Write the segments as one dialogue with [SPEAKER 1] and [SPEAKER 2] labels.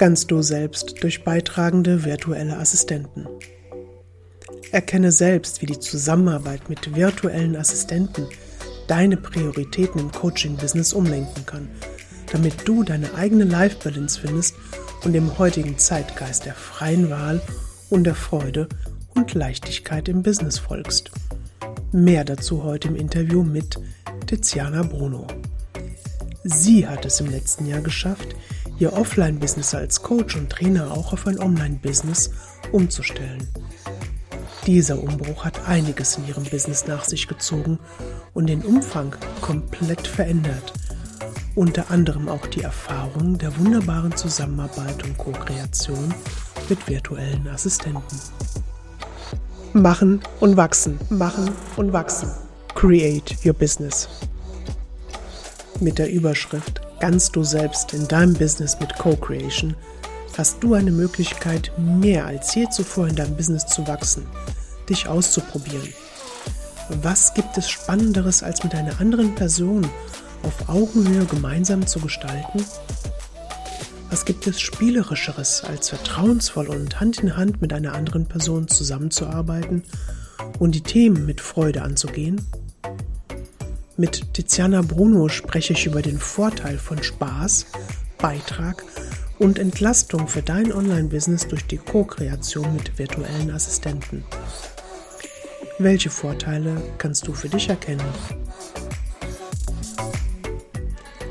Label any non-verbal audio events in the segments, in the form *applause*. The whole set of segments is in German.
[SPEAKER 1] ganz du selbst durch beitragende virtuelle Assistenten. Erkenne selbst, wie die Zusammenarbeit mit virtuellen Assistenten deine Prioritäten im Coaching-Business umlenken kann, damit du deine eigene Life-Balance findest und dem heutigen Zeitgeist der freien Wahl und der Freude und Leichtigkeit im Business folgst. Mehr dazu heute im Interview mit Tiziana Bruno. Sie hat es im letzten Jahr geschafft, ihr Offline-Business als Coach und Trainer auch auf ein Online-Business umzustellen. Dieser Umbruch hat einiges in ihrem Business nach sich gezogen und den Umfang komplett verändert. Unter anderem auch die Erfahrung der wunderbaren Zusammenarbeit und Co-Kreation mit virtuellen Assistenten. Machen und wachsen, machen und wachsen. Create your business. Mit der Überschrift Ganz du selbst in deinem Business mit Co-Creation hast du eine Möglichkeit, mehr als je zuvor in deinem Business zu wachsen, dich auszuprobieren. Was gibt es Spannenderes, als mit einer anderen Person auf Augenhöhe gemeinsam zu gestalten? Was gibt es Spielerischeres, als vertrauensvoll und Hand in Hand mit einer anderen Person zusammenzuarbeiten und die Themen mit Freude anzugehen? Mit Tiziana Bruno spreche ich über den Vorteil von Spaß, Beitrag und Entlastung für dein Online-Business durch die Co-Kreation mit virtuellen Assistenten. Welche Vorteile kannst du für dich erkennen?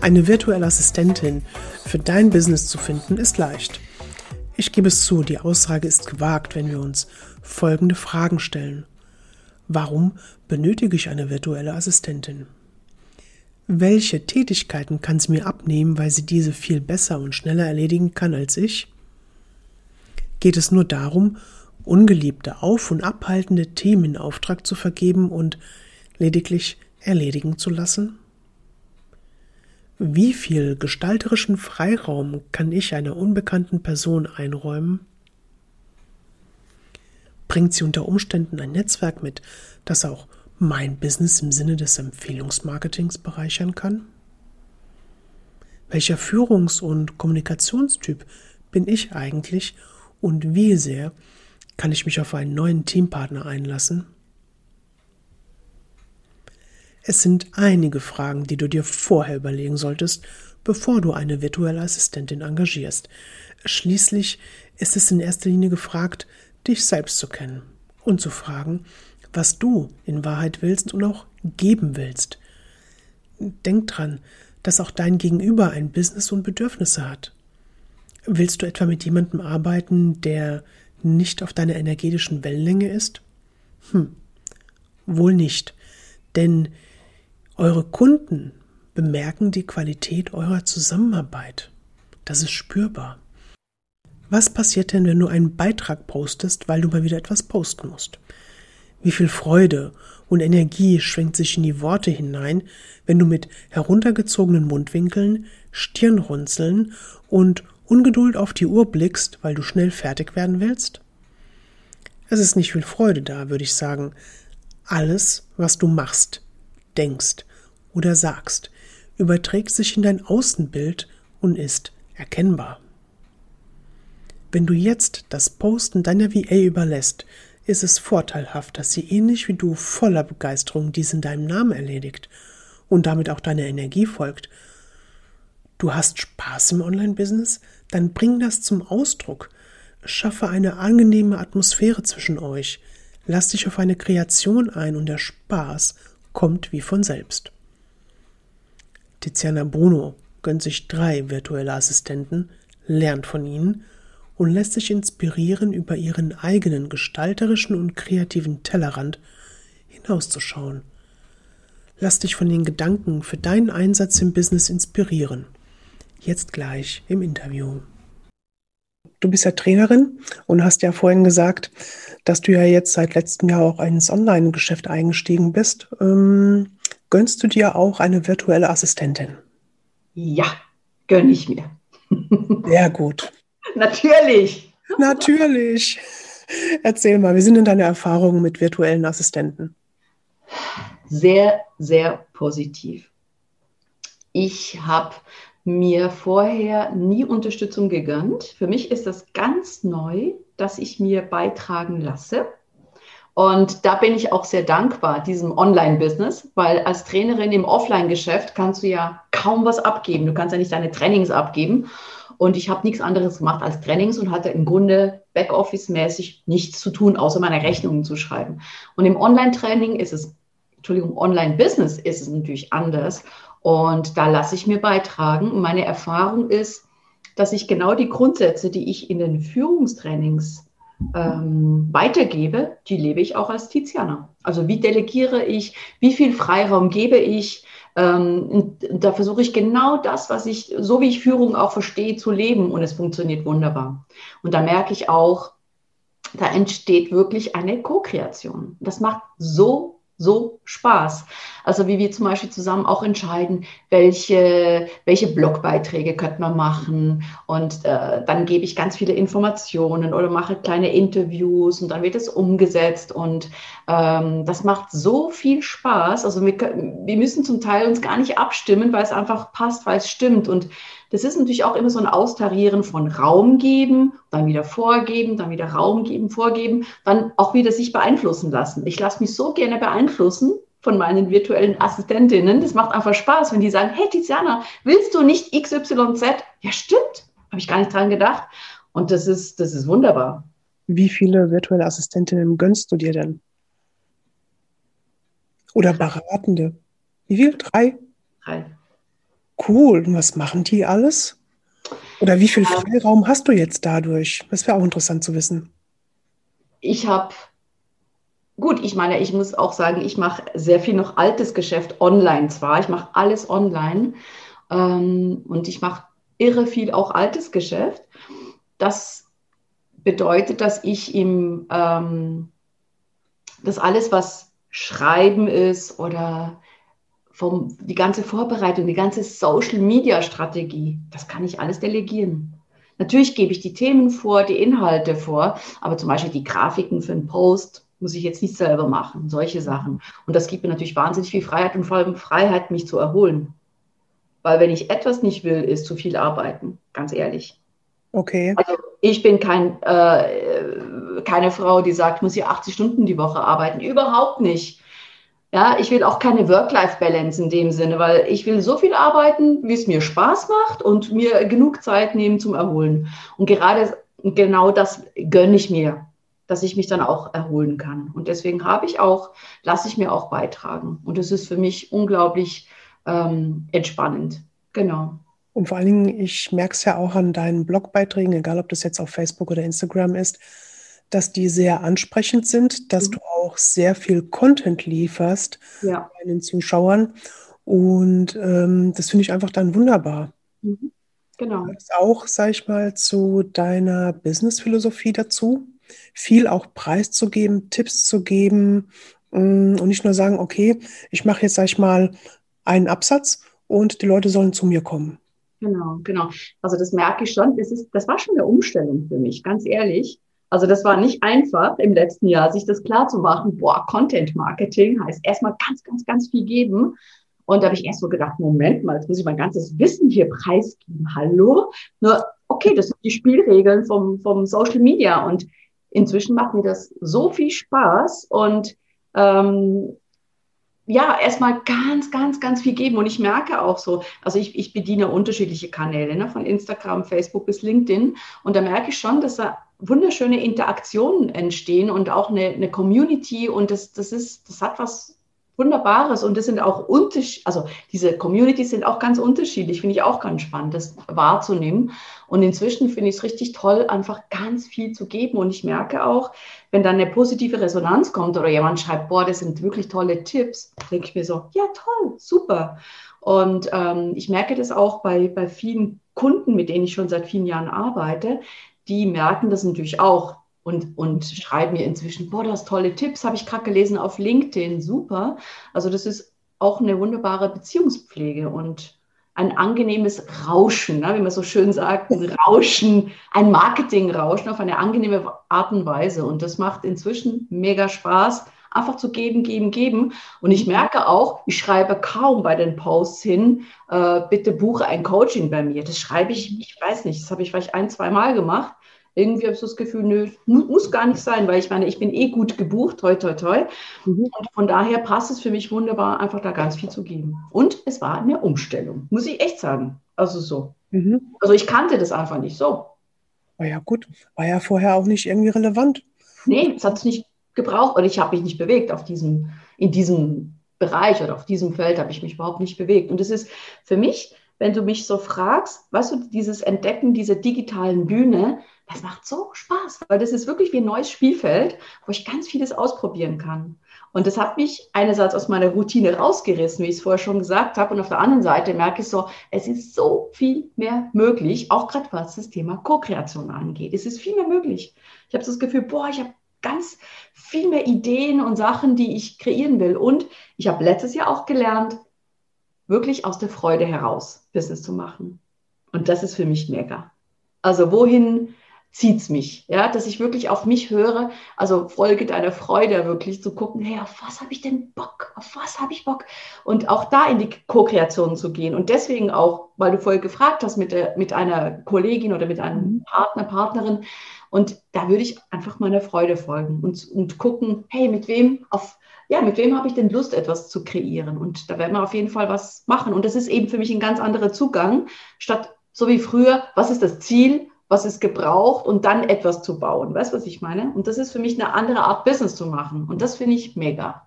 [SPEAKER 1] Eine virtuelle Assistentin für dein Business zu finden ist leicht. Ich gebe es zu, die Aussage ist gewagt, wenn wir uns folgende Fragen stellen. Warum benötige ich eine virtuelle Assistentin? Welche Tätigkeiten kann sie mir abnehmen, weil sie diese viel besser und schneller erledigen kann als ich? Geht es nur darum, ungeliebte, auf- und abhaltende Themen in Auftrag zu vergeben und lediglich erledigen zu lassen? Wie viel gestalterischen Freiraum kann ich einer unbekannten Person einräumen? Bringt sie unter Umständen ein Netzwerk mit, das auch mein Business im Sinne des Empfehlungsmarketings bereichern kann? Welcher Führungs- und Kommunikationstyp bin ich eigentlich und wie sehr kann ich mich auf einen neuen Teampartner einlassen? Es sind einige Fragen, die du dir vorher überlegen solltest, bevor du eine virtuelle Assistentin engagierst. Schließlich ist es in erster Linie gefragt, dich selbst zu kennen und zu fragen, was du in Wahrheit willst und auch geben willst. Denk dran, dass auch dein Gegenüber ein Business und Bedürfnisse hat. Willst du etwa mit jemandem arbeiten, der nicht auf deiner energetischen Wellenlänge ist? Hm, wohl nicht, denn eure Kunden bemerken die Qualität eurer Zusammenarbeit. Das ist spürbar. Was passiert denn, wenn du einen Beitrag postest, weil du mal wieder etwas posten musst? Wie viel Freude und Energie schwingt sich in die Worte hinein, wenn du mit heruntergezogenen Mundwinkeln, Stirnrunzeln und Ungeduld auf die Uhr blickst, weil du schnell fertig werden willst? Es ist nicht viel Freude da, würde ich sagen. Alles, was du machst, denkst oder sagst, überträgt sich in dein Außenbild und ist erkennbar. Wenn du jetzt das Posten deiner VA überlässt, ist es vorteilhaft, dass sie ähnlich wie du voller Begeisterung dies in deinem Namen erledigt und damit auch deiner Energie folgt. Du hast Spaß im Online-Business? Dann bring das zum Ausdruck. Schaffe eine angenehme Atmosphäre zwischen euch. Lass dich auf eine Kreation ein und der Spaß kommt wie von selbst. Tiziana Bruno gönnt sich drei virtuelle Assistenten, lernt von ihnen und lässt sich inspirieren, über ihren eigenen gestalterischen und kreativen Tellerrand hinauszuschauen. Lass dich von den Gedanken für deinen Einsatz im Business inspirieren. Jetzt gleich im Interview. Du bist ja Trainerin und hast ja vorhin gesagt, dass du ja jetzt seit letztem Jahr auch ins Online-Geschäft eingestiegen bist. Ähm, gönnst du dir auch eine virtuelle Assistentin?
[SPEAKER 2] Ja, gönne ich mir.
[SPEAKER 1] Sehr gut.
[SPEAKER 2] Natürlich.
[SPEAKER 1] Natürlich. Erzähl mal, wie sind denn deine Erfahrungen mit virtuellen Assistenten?
[SPEAKER 2] Sehr, sehr positiv. Ich habe mir vorher nie Unterstützung gegönnt. Für mich ist das ganz neu, dass ich mir beitragen lasse. Und da bin ich auch sehr dankbar, diesem Online-Business, weil als Trainerin im Offline-Geschäft kannst du ja kaum was abgeben. Du kannst ja nicht deine Trainings abgeben. Und ich habe nichts anderes gemacht als Trainings und hatte im Grunde Backoffice-mäßig nichts zu tun, außer meine Rechnungen zu schreiben. Und im Online-Training ist es, Entschuldigung, Online-Business ist es natürlich anders. Und da lasse ich mir beitragen. Meine Erfahrung ist, dass ich genau die Grundsätze, die ich in den Führungstrainings ähm, weitergebe, die lebe ich auch als Tiziana. Also wie delegiere ich, wie viel Freiraum gebe ich, ähm, da versuche ich genau das, was ich, so wie ich Führung auch verstehe, zu leben und es funktioniert wunderbar. Und da merke ich auch, da entsteht wirklich eine Co-Kreation. Das macht so so Spaß. Also wie wir zum Beispiel zusammen auch entscheiden, welche, welche Blogbeiträge könnte man machen. Und äh, dann gebe ich ganz viele Informationen oder mache kleine Interviews und dann wird es umgesetzt. Und ähm, das macht so viel Spaß. Also wir, wir müssen zum Teil uns gar nicht abstimmen, weil es einfach passt, weil es stimmt. Und das ist natürlich auch immer so ein Austarieren von Raum geben, dann wieder vorgeben, dann wieder Raum geben, vorgeben, dann auch wieder sich beeinflussen lassen. Ich lasse mich so gerne beeinflussen von meinen virtuellen Assistentinnen. Das macht einfach Spaß, wenn die sagen, hey Tiziana, willst du nicht XYZ? Ja, stimmt. Habe ich gar nicht dran gedacht. Und das ist, das ist wunderbar.
[SPEAKER 1] Wie viele virtuelle Assistentinnen gönnst du dir denn? Oder Beratende? Wie viel? Drei? Drei. Cool. Und was machen die alles? Oder wie viel Freiraum hast du jetzt dadurch? Das wäre auch interessant zu wissen.
[SPEAKER 2] Ich habe, gut, ich meine, ich muss auch sagen, ich mache sehr viel noch altes Geschäft online zwar. Ich mache alles online ähm, und ich mache irre viel auch altes Geschäft. Das bedeutet, dass ich im, ähm, das alles, was Schreiben ist oder vom, die ganze Vorbereitung, die ganze Social-Media-Strategie, das kann ich alles delegieren. Natürlich gebe ich die Themen vor, die Inhalte vor, aber zum Beispiel die Grafiken für einen Post muss ich jetzt nicht selber machen, solche Sachen. Und das gibt mir natürlich wahnsinnig viel Freiheit und vor allem Freiheit, mich zu erholen. Weil wenn ich etwas nicht will, ist zu viel arbeiten, ganz ehrlich.
[SPEAKER 1] Okay.
[SPEAKER 2] Also ich bin kein, äh, keine Frau, die sagt, ich muss hier 80 Stunden die Woche arbeiten. Überhaupt nicht. Ja, ich will auch keine Work-Life-Balance in dem Sinne, weil ich will so viel arbeiten, wie es mir Spaß macht und mir genug Zeit nehmen zum Erholen. Und gerade genau das gönne ich mir, dass ich mich dann auch erholen kann. Und deswegen habe ich auch, lasse ich mir auch beitragen. Und es ist für mich unglaublich ähm, entspannend. Genau.
[SPEAKER 1] Und vor allen Dingen, ich merke es ja auch an deinen Blogbeiträgen, egal ob das jetzt auf Facebook oder Instagram ist, dass die sehr ansprechend sind, dass mhm. du auch sehr viel Content lieferst ja. deinen Zuschauern. Und ähm, das finde ich einfach dann wunderbar. Mhm. Genau. Das auch, sag ich mal, zu deiner Business-Philosophie dazu, viel auch preiszugeben, Tipps zu geben mm, und nicht nur sagen, okay, ich mache jetzt, sag ich mal, einen Absatz und die Leute sollen zu mir kommen.
[SPEAKER 2] Genau, genau. Also das merke ich schon. Das, ist, das war schon eine Umstellung für mich, ganz ehrlich. Also das war nicht einfach im letzten Jahr, sich das klar zu machen. Boah, Content Marketing heißt erstmal ganz, ganz, ganz viel geben. Und da habe ich erst so gedacht, Moment mal, jetzt muss ich mein ganzes Wissen hier preisgeben. Hallo? Nur, okay, das sind die Spielregeln vom, vom Social Media. Und inzwischen macht mir das so viel Spaß. Und ähm, ja, erstmal ganz, ganz, ganz viel geben. Und ich merke auch so, also ich, ich bediene unterschiedliche Kanäle, ne, von Instagram, Facebook bis LinkedIn. Und da merke ich schon, dass da wunderschöne Interaktionen entstehen und auch eine, eine Community. Und das, das ist, das hat was Wunderbares und das sind auch unterschiedlich, also diese Communities sind auch ganz unterschiedlich, finde ich auch ganz spannend, das wahrzunehmen. Und inzwischen finde ich es richtig toll, einfach ganz viel zu geben. Und ich merke auch, wenn dann eine positive Resonanz kommt oder jemand schreibt, boah, das sind wirklich tolle Tipps, denke ich mir so, ja toll, super. Und ähm, ich merke das auch bei, bei vielen Kunden, mit denen ich schon seit vielen Jahren arbeite, die merken das natürlich auch und, und schreiben mir inzwischen, boah, du hast tolle Tipps, habe ich gerade gelesen auf LinkedIn, super. Also das ist auch eine wunderbare Beziehungspflege und ein angenehmes Rauschen, ne, wie man so schön sagt, ein Rauschen, ein Marketingrauschen auf eine angenehme Art und Weise. Und das macht inzwischen mega Spaß, einfach zu geben, geben, geben. Und ich merke auch, ich schreibe kaum bei den Posts hin, äh, bitte buche ein Coaching bei mir. Das schreibe ich, ich weiß nicht, das habe ich vielleicht ein, zwei Mal gemacht. Irgendwie habe ich das Gefühl, nö, muss gar nicht sein, weil ich meine, ich bin eh gut gebucht, toi, toi, toi. Mhm. Und von daher passt es für mich wunderbar, einfach da ganz viel zu geben. Und es war eine Umstellung, muss ich echt sagen. Also so. Mhm. Also ich kannte das einfach nicht so.
[SPEAKER 1] War ja gut, war ja vorher auch nicht irgendwie relevant.
[SPEAKER 2] Nee, es hat es nicht gebraucht oder ich habe mich nicht bewegt auf diesem, in diesem Bereich oder auf diesem Feld habe ich mich überhaupt nicht bewegt. Und es ist für mich, wenn du mich so fragst, weißt du, dieses Entdecken dieser digitalen Bühne, das macht so Spaß, weil das ist wirklich wie ein neues Spielfeld, wo ich ganz vieles ausprobieren kann. Und das hat mich einerseits aus meiner Routine rausgerissen, wie ich es vorher schon gesagt habe. Und auf der anderen Seite merke ich so, es ist so viel mehr möglich, auch gerade was das Thema Co-Kreation angeht. Es ist viel mehr möglich. Ich habe das Gefühl, boah, ich habe ganz viel mehr Ideen und Sachen, die ich kreieren will. Und ich habe letztes Jahr auch gelernt, wirklich aus der Freude heraus Business zu machen. Und das ist für mich mega. Also wohin zieht's mich, ja, dass ich wirklich auf mich höre, also Folge deiner Freude wirklich zu gucken, hey, auf was habe ich denn Bock, auf was habe ich Bock und auch da in die Co-Kreation zu gehen und deswegen auch, weil du vorher gefragt hast mit, der, mit einer Kollegin oder mit einem mhm. Partner, Partnerin und da würde ich einfach meiner Freude folgen und, und gucken, hey, mit wem auf ja, mit wem habe ich denn Lust, etwas zu kreieren? Und da werden wir auf jeden Fall was machen. Und das ist eben für mich ein ganz anderer Zugang, statt so wie früher, was ist das Ziel? Was es gebraucht und dann etwas zu bauen. Weißt du, was ich meine? Und das ist für mich eine andere Art, Business zu machen. Und das finde ich mega.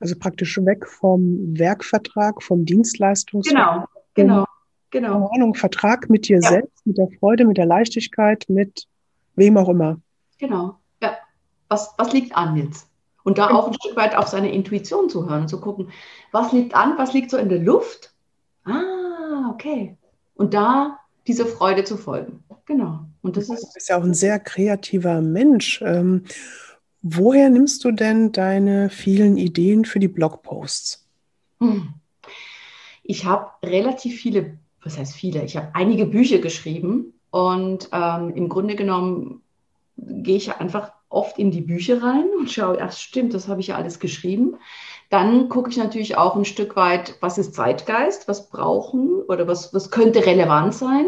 [SPEAKER 1] Also praktisch weg vom Werkvertrag, vom Dienstleistungsvertrag.
[SPEAKER 2] Genau, genau, genau.
[SPEAKER 1] Ahnung, Vertrag mit dir ja. selbst, mit der Freude, mit der Leichtigkeit, mit wem auch immer.
[SPEAKER 2] Genau, ja. Was, was liegt an jetzt? Und da auch ein Stück weit auf seine Intuition zu hören, zu gucken, was liegt an, was liegt so in der Luft? Ah, okay. Und da diese Freude zu folgen. Genau.
[SPEAKER 1] Und das ist. Du bist ja auch ein sehr kreativer Mensch. Ähm, woher nimmst du denn deine vielen Ideen für die Blogposts? Hm.
[SPEAKER 2] Ich habe relativ viele, was heißt viele? Ich habe einige Bücher geschrieben und ähm, im Grunde genommen gehe ich einfach oft in die Bücher rein und schaue, ach stimmt, das habe ich ja alles geschrieben. Dann gucke ich natürlich auch ein Stück weit, was ist Zeitgeist, was brauchen oder was, was könnte relevant sein.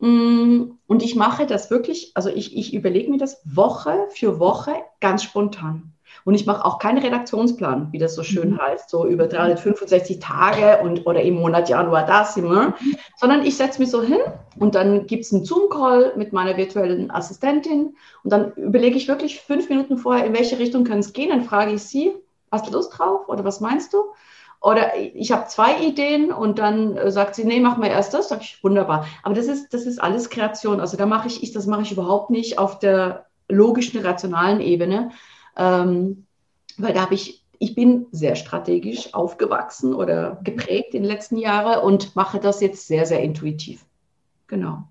[SPEAKER 2] Mm, und ich mache das wirklich, also ich, ich überlege mir das Woche für Woche ganz spontan. Und ich mache auch keinen Redaktionsplan, wie das so schön mhm. heißt, so über 365 Tage und oder im Monat Januar das immer, sondern ich setze mich so hin und dann gibt es einen Zoom-Call mit meiner virtuellen Assistentin und dann überlege ich wirklich fünf Minuten vorher, in welche Richtung kann es gehen. Dann frage ich sie, hast du Lust drauf oder was meinst du? Oder ich habe zwei Ideen und dann äh, sagt sie, nee, mach mal erst das. Sag ich, wunderbar. Aber das ist, das ist alles Kreation. Also da mache ich, ich das mache ich überhaupt nicht auf der logischen, rationalen Ebene. Ähm, weil da habe ich, ich bin sehr strategisch aufgewachsen oder geprägt in den letzten Jahren und mache das jetzt sehr, sehr intuitiv. Genau.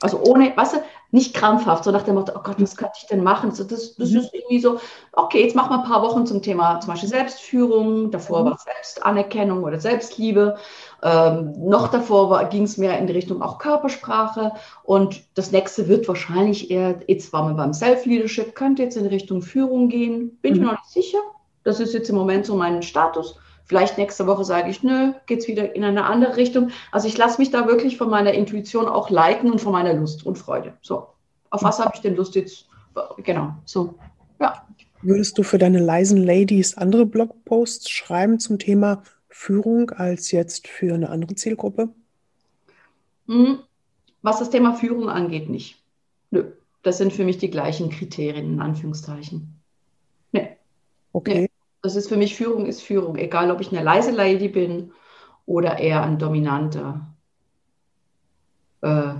[SPEAKER 2] Also ohne, weißt du, nicht krampfhaft, so nach dem Motto, oh Gott, was könnte ich denn machen? So, das, das mhm. ist irgendwie so, okay, jetzt machen wir ein paar Wochen zum Thema zum Beispiel Selbstführung, davor mhm. war Selbstanerkennung oder Selbstliebe, ähm, noch davor ging es mehr in die Richtung auch Körpersprache und das nächste wird wahrscheinlich eher, jetzt waren wir beim Self-Leadership, könnte jetzt in Richtung Führung gehen, bin mhm. ich mir noch nicht sicher. Das ist jetzt im Moment so mein Status. Vielleicht nächste Woche sage ich, nö, geht's wieder in eine andere Richtung. Also ich lasse mich da wirklich von meiner Intuition auch leiten und von meiner Lust und Freude. So, auf was habe ich denn Lust jetzt? Genau, so, ja.
[SPEAKER 1] Würdest du für deine leisen Ladies andere Blogposts schreiben zum Thema Führung als jetzt für eine andere Zielgruppe?
[SPEAKER 2] Hm, was das Thema Führung angeht, nicht. Nö, das sind für mich die gleichen Kriterien, in Anführungszeichen. Nee. Okay. Nee. Das ist für mich Führung ist Führung, egal ob ich eine leise Lady bin oder eher ein dominanter, äh,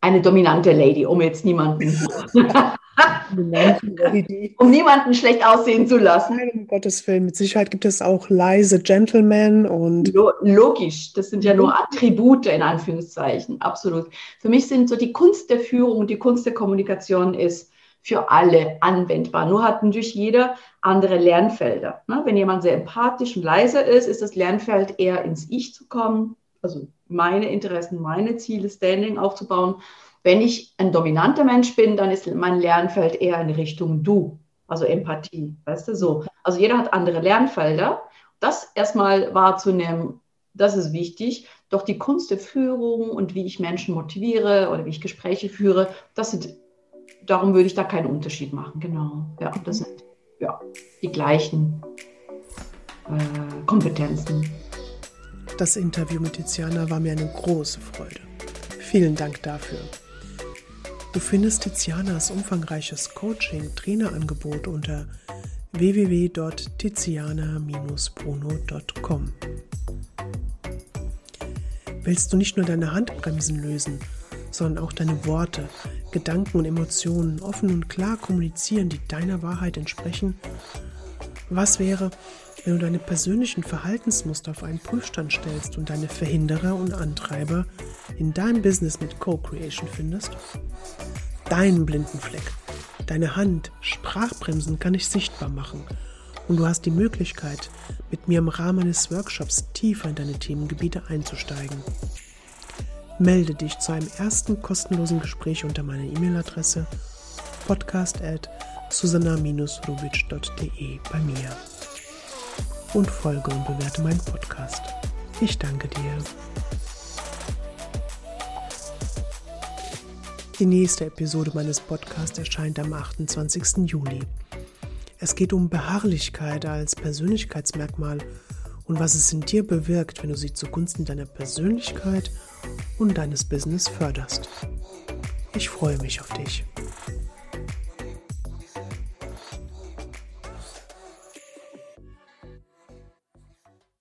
[SPEAKER 2] eine dominante Lady, um jetzt niemanden, *laughs* um niemanden schlecht aussehen zu lassen.
[SPEAKER 1] Nein, um Gottes Willen, mit Sicherheit gibt es auch leise Gentlemen und.
[SPEAKER 2] Logisch, das sind ja nur Attribute in Anführungszeichen, absolut. Für mich sind so die Kunst der Führung und die Kunst der Kommunikation ist, für alle anwendbar. Nur hat natürlich jeder andere Lernfelder. Ne? Wenn jemand sehr empathisch und leise ist, ist das Lernfeld eher ins Ich zu kommen, also meine Interessen, meine Ziele, Standing aufzubauen. Wenn ich ein dominanter Mensch bin, dann ist mein Lernfeld eher in Richtung Du. Also Empathie, weißt du, so. Also jeder hat andere Lernfelder. Das erstmal wahrzunehmen, das ist wichtig. Doch die Kunst der Führung und wie ich Menschen motiviere oder wie ich Gespräche führe, das sind, darum würde ich da keinen Unterschied machen. Genau. Ja, das sind ja, die gleichen äh, Kompetenzen.
[SPEAKER 1] Das Interview mit Tiziana war mir eine große Freude. Vielen Dank dafür. Du findest Tizianas umfangreiches Coaching-Trainerangebot unter www.tiziana-bruno.com. Willst du nicht nur deine Handbremsen lösen, sondern auch deine Worte, Gedanken und Emotionen offen und klar kommunizieren, die deiner Wahrheit entsprechen? Was wäre, wenn du deine persönlichen Verhaltensmuster auf einen Prüfstand stellst und deine Verhinderer und Antreiber in deinem Business mit Co-Creation findest? Deinen blinden Fleck, deine Hand, Sprachbremsen kann ich sichtbar machen und du hast die Möglichkeit, mit mir im Rahmen eines Workshops tiefer in deine Themengebiete einzusteigen. Melde dich zu einem ersten kostenlosen Gespräch unter meiner E-Mail-Adresse podcast at susanna-rubitsch.de bei mir und folge und bewerte meinen Podcast. Ich danke dir. Die nächste Episode meines Podcasts erscheint am 28. Juli. Es geht um Beharrlichkeit als Persönlichkeitsmerkmal und was es in dir bewirkt, wenn du sie zugunsten deiner Persönlichkeit und deines Business förderst. Ich freue mich auf dich.